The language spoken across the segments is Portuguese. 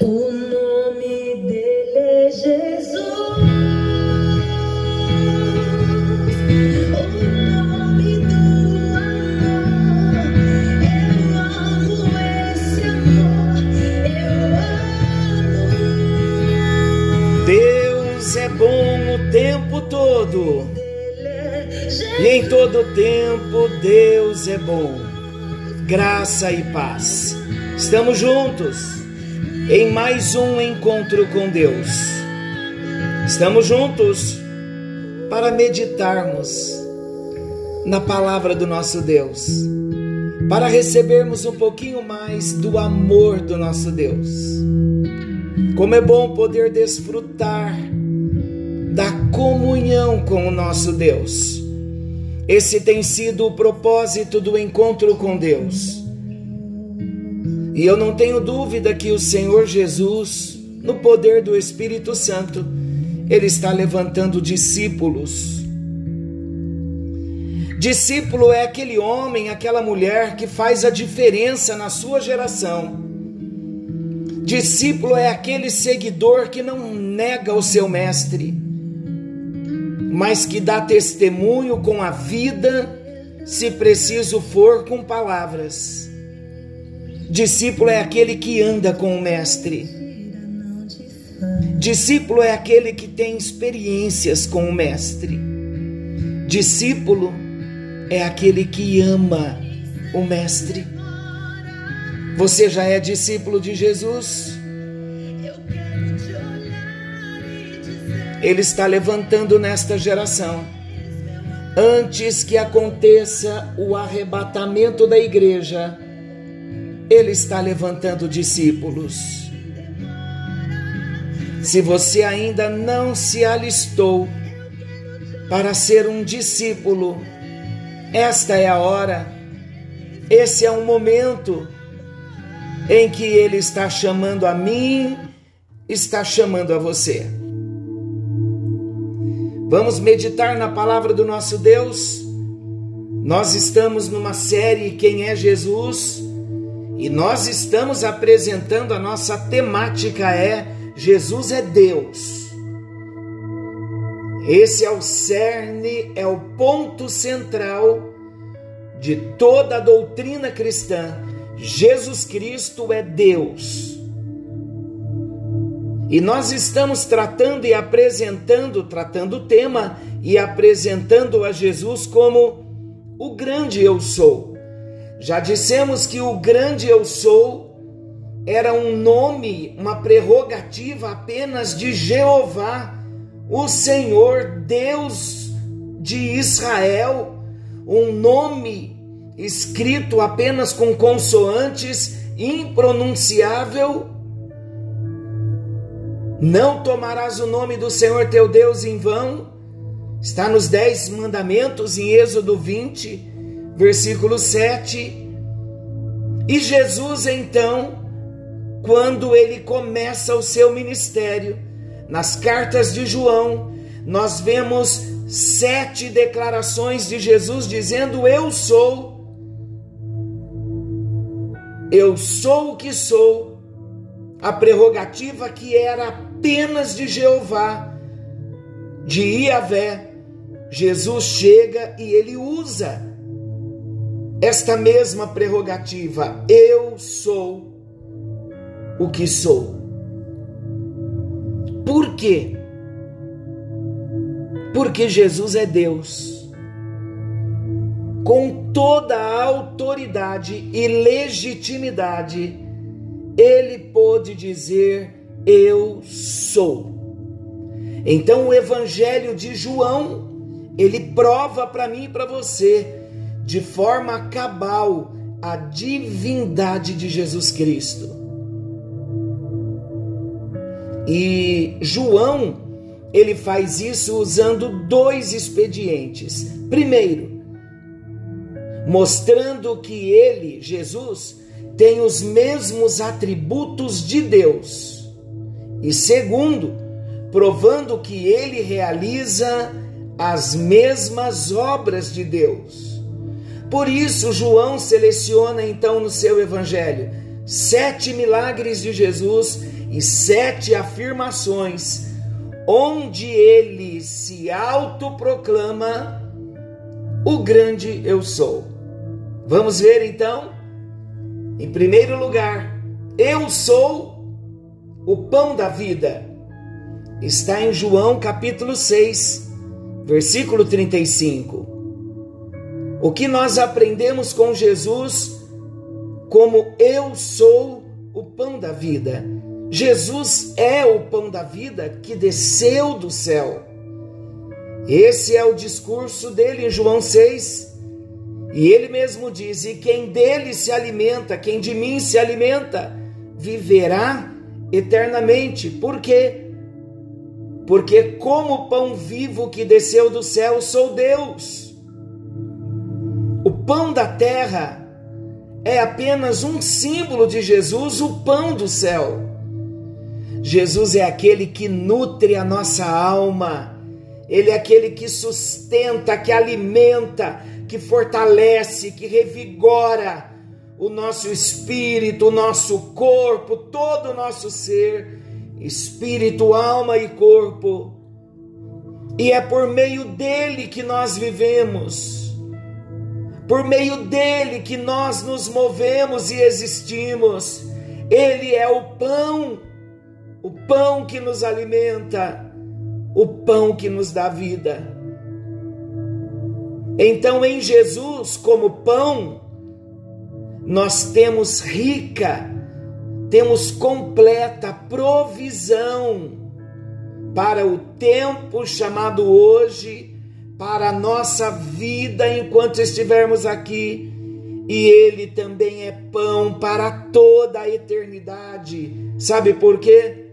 O nome dele é Jesus. É tempo todo. E em todo tempo Deus é bom. Graça e paz. Estamos juntos em mais um encontro com Deus. Estamos juntos para meditarmos na palavra do nosso Deus, para recebermos um pouquinho mais do amor do nosso Deus. Como é bom poder desfrutar da comunhão com o nosso Deus. Esse tem sido o propósito do encontro com Deus. E eu não tenho dúvida que o Senhor Jesus, no poder do Espírito Santo, ele está levantando discípulos. Discípulo é aquele homem, aquela mulher que faz a diferença na sua geração. Discípulo é aquele seguidor que não nega o seu mestre, mas que dá testemunho com a vida, se preciso for, com palavras. Discípulo é aquele que anda com o mestre. Discípulo é aquele que tem experiências com o mestre. Discípulo é aquele que ama o mestre. Você já é discípulo de Jesus? Ele está levantando nesta geração. Antes que aconteça o arrebatamento da igreja, ele está levantando discípulos. Se você ainda não se alistou para ser um discípulo, esta é a hora, esse é o momento em que Ele está chamando a mim, está chamando a você. Vamos meditar na palavra do nosso Deus? Nós estamos numa série Quem é Jesus? E nós estamos apresentando a nossa temática é Jesus é Deus. Esse é o cerne, é o ponto central de toda a doutrina cristã. Jesus Cristo é Deus. E nós estamos tratando e apresentando, tratando o tema e apresentando a Jesus como o grande eu sou. Já dissemos que o grande eu sou era um nome, uma prerrogativa apenas de Jeová, o Senhor Deus de Israel, um nome escrito apenas com consoantes, impronunciável. Não tomarás o nome do Senhor teu Deus em vão. Está nos Dez Mandamentos, em Êxodo 20, versículo 7. E Jesus, então, quando ele começa o seu ministério, nas cartas de João, nós vemos sete declarações de Jesus dizendo: Eu sou, eu sou o que sou, a prerrogativa que era apenas de Jeová, de Iavé. Jesus chega e ele usa esta mesma prerrogativa: Eu sou o que sou. Por quê? Porque Jesus é Deus. Com toda a autoridade e legitimidade, ele pôde dizer: Eu sou. Então, o Evangelho de João, ele prova para mim e para você, de forma cabal, a divindade de Jesus Cristo. E João, ele faz isso usando dois expedientes. Primeiro, mostrando que ele, Jesus, tem os mesmos atributos de Deus. E segundo, provando que ele realiza as mesmas obras de Deus. Por isso, João seleciona então no seu evangelho sete milagres de Jesus e sete afirmações, onde ele se autoproclama o grande eu sou. Vamos ver então? Em primeiro lugar, eu sou o pão da vida. Está em João capítulo 6, versículo 35. O que nós aprendemos com Jesus como eu sou o pão da vida. Jesus é o pão da vida que desceu do céu. Esse é o discurso dele em João 6. E ele mesmo diz: E quem dele se alimenta, quem de mim se alimenta, viverá eternamente. Por quê? Porque, como pão vivo que desceu do céu, sou Deus. Pão da terra é apenas um símbolo de Jesus, o pão do céu. Jesus é aquele que nutre a nossa alma, ele é aquele que sustenta, que alimenta, que fortalece, que revigora o nosso espírito, o nosso corpo, todo o nosso ser, espírito, alma e corpo. E é por meio dele que nós vivemos por meio dele que nós nos movemos e existimos. Ele é o pão, o pão que nos alimenta, o pão que nos dá vida. Então, em Jesus, como pão, nós temos rica, temos completa provisão para o tempo chamado hoje para a nossa vida enquanto estivermos aqui, e Ele também é pão para toda a eternidade. Sabe por quê?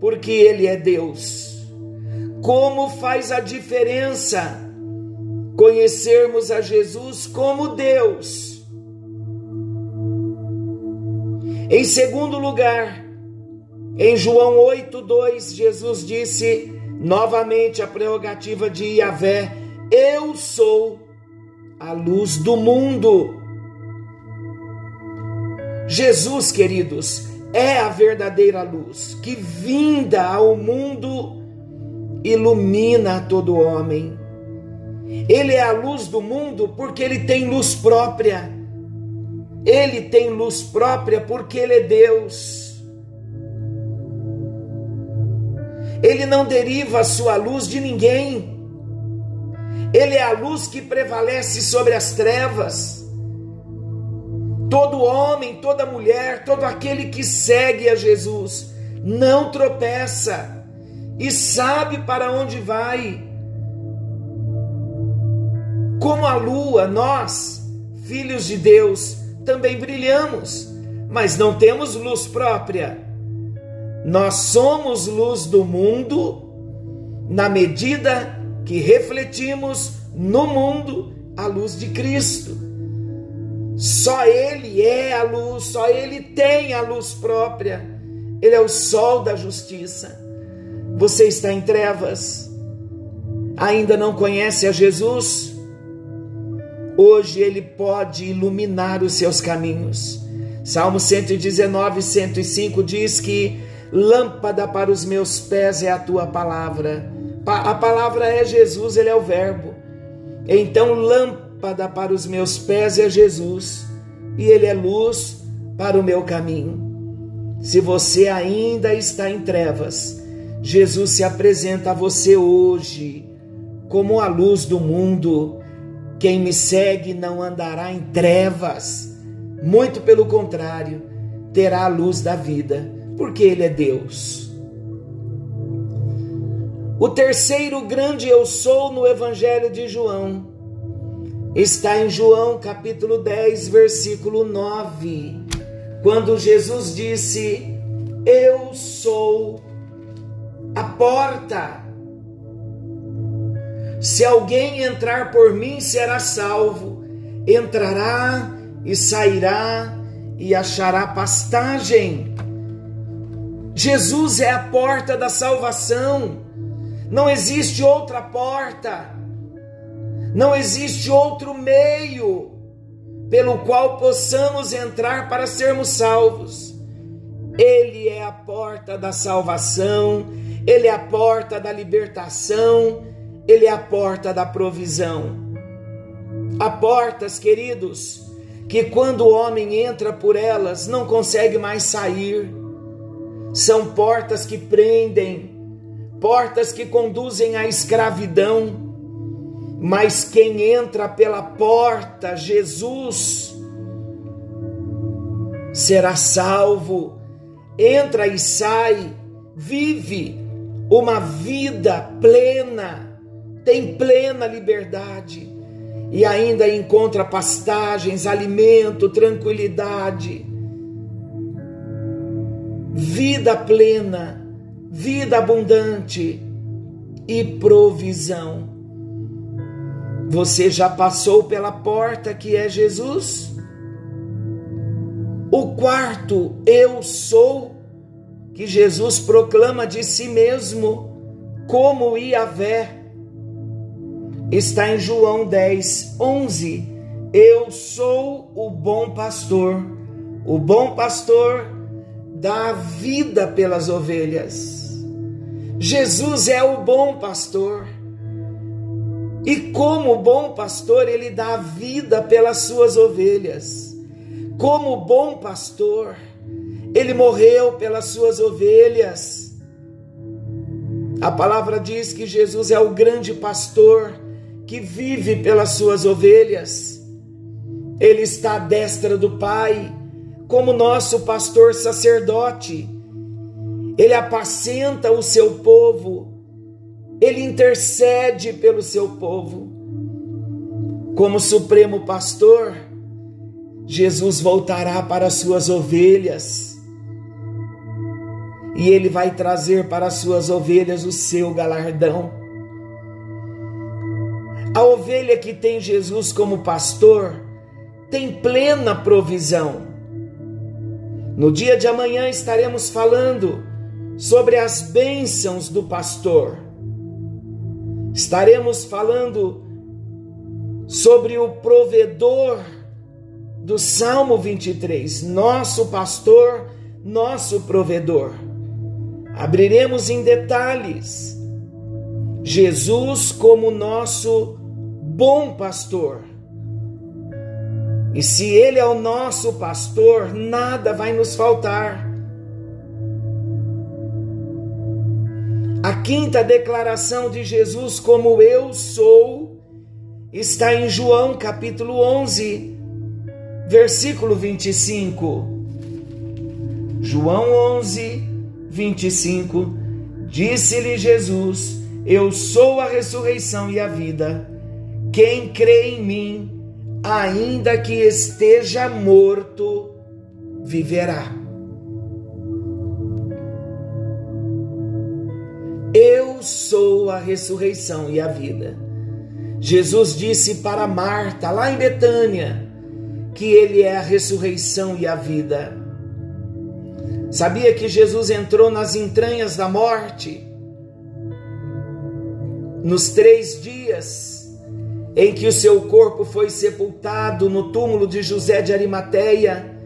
Porque Ele é Deus. Como faz a diferença conhecermos a Jesus como Deus? Em segundo lugar, em João 8,2, Jesus disse: Novamente a prerrogativa de Yahvé: Eu sou a luz do mundo. Jesus, queridos, é a verdadeira luz que, vinda ao mundo, ilumina a todo homem. Ele é a luz do mundo porque ele tem luz própria. Ele tem luz própria porque ele é Deus. Ele não deriva a sua luz de ninguém. Ele é a luz que prevalece sobre as trevas. Todo homem, toda mulher, todo aquele que segue a Jesus não tropeça e sabe para onde vai. Como a lua, nós, filhos de Deus, também brilhamos, mas não temos luz própria nós somos luz do mundo na medida que refletimos no mundo a luz de Cristo. Só Ele é a luz, só Ele tem a luz própria. Ele é o sol da justiça. Você está em trevas, ainda não conhece a Jesus? Hoje Ele pode iluminar os seus caminhos. Salmo 119, 105 diz que Lâmpada para os meus pés é a tua palavra. A palavra é Jesus, ele é o Verbo. Então, lâmpada para os meus pés é Jesus, e ele é luz para o meu caminho. Se você ainda está em trevas, Jesus se apresenta a você hoje como a luz do mundo. Quem me segue não andará em trevas, muito pelo contrário, terá a luz da vida porque Ele é Deus. O terceiro grande eu sou no Evangelho de João está em João capítulo 10, versículo 9, quando Jesus disse: Eu sou a porta. Se alguém entrar por mim, será salvo. Entrará e sairá e achará pastagem. Jesus é a porta da salvação. Não existe outra porta. Não existe outro meio pelo qual possamos entrar para sermos salvos. Ele é a porta da salvação, ele é a porta da libertação, ele é a porta da provisão. Há portas, queridos, que quando o homem entra por elas não consegue mais sair. São portas que prendem, portas que conduzem à escravidão. Mas quem entra pela porta, Jesus, será salvo, entra e sai, vive uma vida plena, tem plena liberdade. E ainda encontra pastagens, alimento, tranquilidade, vida plena, vida abundante e provisão. Você já passou pela porta que é Jesus? O quarto, eu sou, que Jesus proclama de si mesmo, como Iavé, está em João 10, 11. Eu sou o bom pastor. O bom pastor dá vida pelas ovelhas. Jesus é o bom pastor. E como bom pastor, ele dá vida pelas suas ovelhas. Como bom pastor, ele morreu pelas suas ovelhas. A palavra diz que Jesus é o grande pastor que vive pelas suas ovelhas. Ele está à destra do Pai, como nosso pastor sacerdote. Ele apacenta o seu povo, ele intercede pelo seu povo. Como supremo pastor, Jesus voltará para as suas ovelhas e ele vai trazer para as suas ovelhas o seu galardão. A ovelha que tem Jesus como pastor tem plena provisão. No dia de amanhã estaremos falando sobre as bênçãos do pastor. Estaremos falando sobre o provedor do Salmo 23, nosso pastor, nosso provedor. Abriremos em detalhes Jesus como nosso bom pastor. E se Ele é o nosso pastor, nada vai nos faltar. A quinta declaração de Jesus, como eu sou, está em João capítulo 11, versículo 25. João 11, 25. Disse-lhe Jesus: Eu sou a ressurreição e a vida. Quem crê em mim, ainda que esteja morto, viverá. Eu sou a ressurreição e a vida. Jesus disse para Marta, lá em Betânia, que ele é a ressurreição e a vida. Sabia que Jesus entrou nas entranhas da morte? Nos três dias em que o seu corpo foi sepultado no túmulo de José de Arimateia,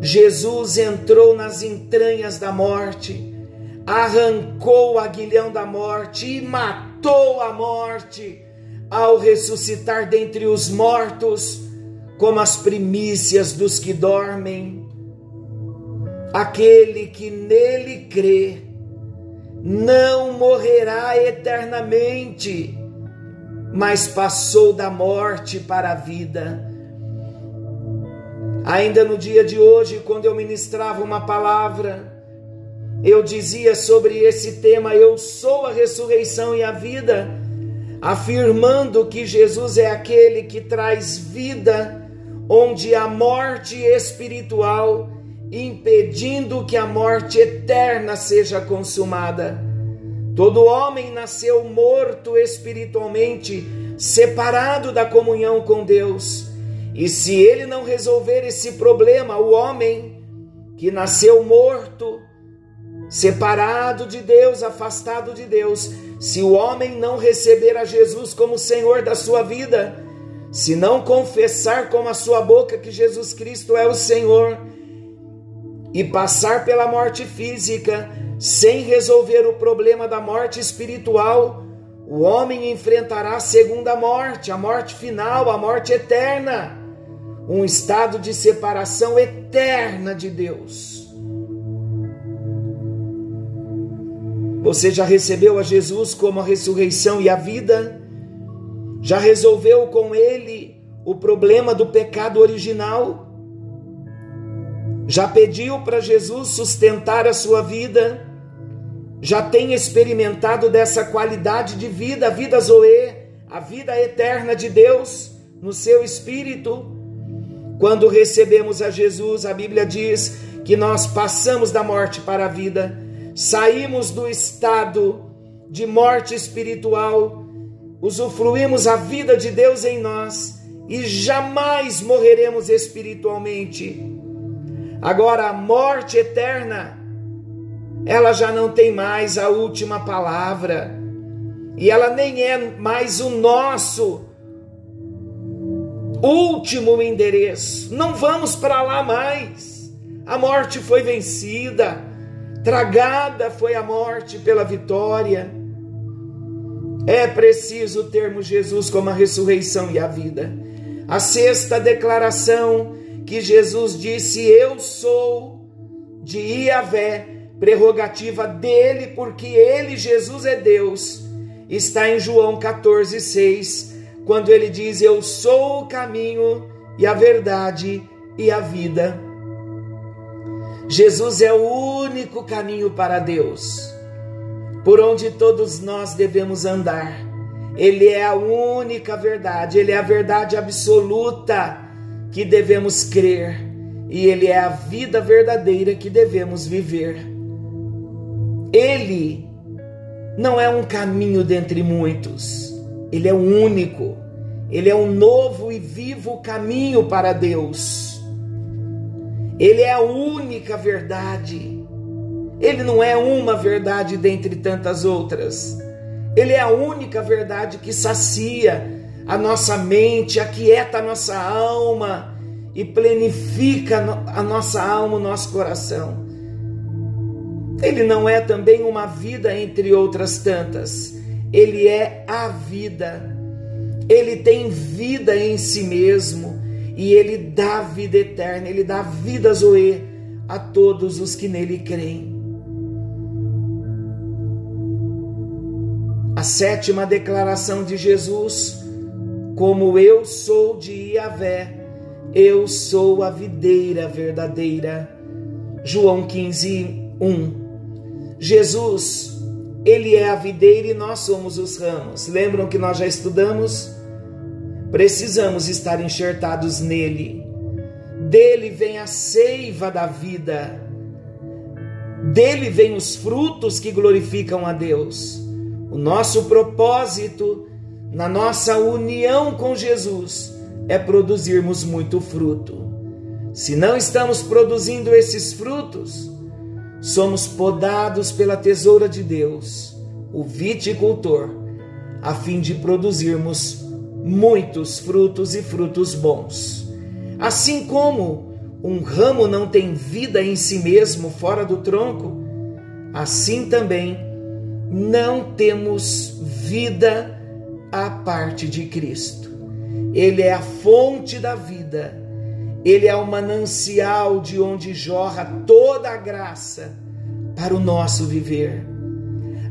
Jesus entrou nas entranhas da morte, arrancou o aguilhão da morte e matou a morte ao ressuscitar dentre os mortos, como as primícias dos que dormem. Aquele que nele crê não morrerá eternamente mas passou da morte para a vida. Ainda no dia de hoje, quando eu ministrava uma palavra, eu dizia sobre esse tema: Eu sou a ressurreição e a vida, afirmando que Jesus é aquele que traz vida onde a morte espiritual, impedindo que a morte eterna seja consumada. Todo homem nasceu morto espiritualmente, separado da comunhão com Deus. E se ele não resolver esse problema, o homem que nasceu morto, separado de Deus, afastado de Deus, se o homem não receber a Jesus como Senhor da sua vida, se não confessar com a sua boca que Jesus Cristo é o Senhor e passar pela morte física sem resolver o problema da morte espiritual, o homem enfrentará a segunda morte, a morte final, a morte eterna, um estado de separação eterna de Deus. Você já recebeu a Jesus como a ressurreição e a vida? Já resolveu com ele o problema do pecado original? Já pediu para Jesus sustentar a sua vida? Já tem experimentado dessa qualidade de vida, a vida Zoe, a vida eterna de Deus no seu espírito? Quando recebemos a Jesus, a Bíblia diz que nós passamos da morte para a vida, saímos do estado de morte espiritual, usufruímos a vida de Deus em nós e jamais morreremos espiritualmente Agora, a morte eterna, ela já não tem mais a última palavra, e ela nem é mais o nosso último endereço. Não vamos para lá mais. A morte foi vencida, tragada foi a morte pela vitória. É preciso termos Jesus como a ressurreição e a vida. A sexta declaração que Jesus disse: Eu sou de Iavé, prerrogativa dele, porque ele, Jesus, é Deus. Está em João 14, 6, quando ele diz: Eu sou o caminho e a verdade e a vida. Jesus é o único caminho para Deus, por onde todos nós devemos andar. Ele é a única verdade, ele é a verdade absoluta que devemos crer e Ele é a vida verdadeira que devemos viver. Ele não é um caminho dentre muitos, Ele é o único, Ele é um novo e vivo caminho para Deus. Ele é a única verdade. Ele não é uma verdade dentre tantas outras. Ele é a única verdade que sacia a nossa mente, aquieta a nossa alma e plenifica a nossa alma, o nosso coração. Ele não é também uma vida entre outras tantas, ele é a vida. Ele tem vida em si mesmo e ele dá vida eterna, ele dá vida Zoe a todos os que nele creem. A sétima declaração de Jesus como eu sou de Iavé, eu sou a videira verdadeira. João 15, 1. Jesus, ele é a videira e nós somos os ramos. Lembram que nós já estudamos? Precisamos estar enxertados nele. Dele vem a seiva da vida. Dele vem os frutos que glorificam a Deus. O nosso propósito na nossa união com Jesus é produzirmos muito fruto. Se não estamos produzindo esses frutos, somos podados pela tesoura de Deus, o viticultor, a fim de produzirmos muitos frutos e frutos bons. Assim como um ramo não tem vida em si mesmo fora do tronco, assim também não temos vida a parte de Cristo. Ele é a fonte da vida, ele é o manancial de onde jorra toda a graça para o nosso viver.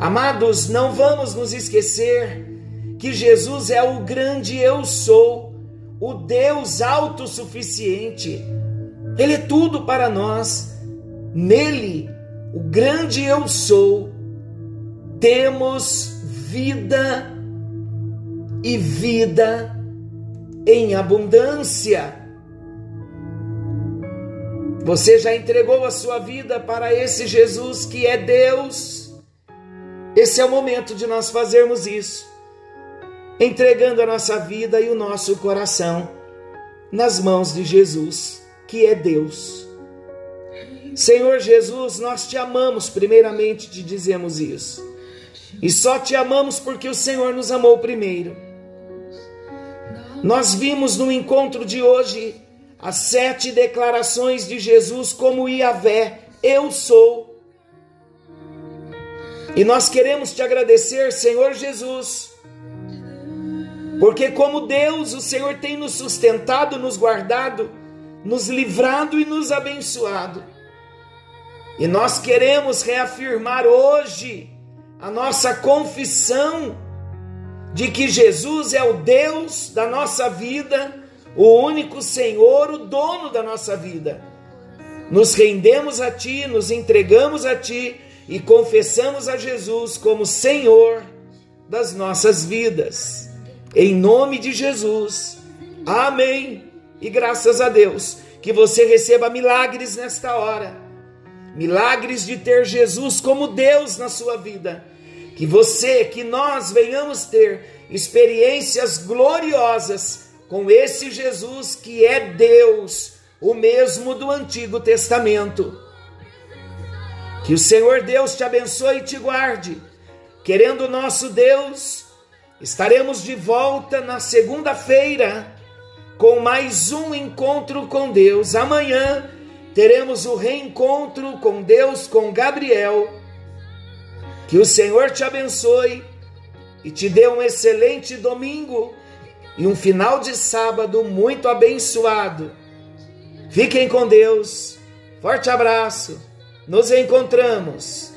Amados, não vamos nos esquecer que Jesus é o grande eu sou, o Deus autossuficiente. Ele é tudo para nós. Nele, o grande eu sou, temos vida e vida em abundância. Você já entregou a sua vida para esse Jesus que é Deus? Esse é o momento de nós fazermos isso, entregando a nossa vida e o nosso coração nas mãos de Jesus, que é Deus. Senhor Jesus, nós te amamos, primeiramente te dizemos isso. E só te amamos porque o Senhor nos amou primeiro. Nós vimos no encontro de hoje as sete declarações de Jesus como Iavé, eu sou. E nós queremos te agradecer, Senhor Jesus, porque como Deus, o Senhor tem nos sustentado, nos guardado, nos livrado e nos abençoado. E nós queremos reafirmar hoje a nossa confissão de que Jesus é o Deus da nossa vida, o único Senhor, o dono da nossa vida. Nos rendemos a Ti, nos entregamos a Ti e confessamos a Jesus como Senhor das nossas vidas. Em nome de Jesus. Amém. E graças a Deus que você receba milagres nesta hora. Milagres de ter Jesus como Deus na sua vida que você, que nós venhamos ter experiências gloriosas com esse Jesus que é Deus, o mesmo do Antigo Testamento. Que o Senhor Deus te abençoe e te guarde. Querendo nosso Deus, estaremos de volta na segunda-feira com mais um encontro com Deus. Amanhã teremos o reencontro com Deus com Gabriel que o Senhor te abençoe e te dê um excelente domingo e um final de sábado muito abençoado. Fiquem com Deus. Forte abraço. Nos encontramos.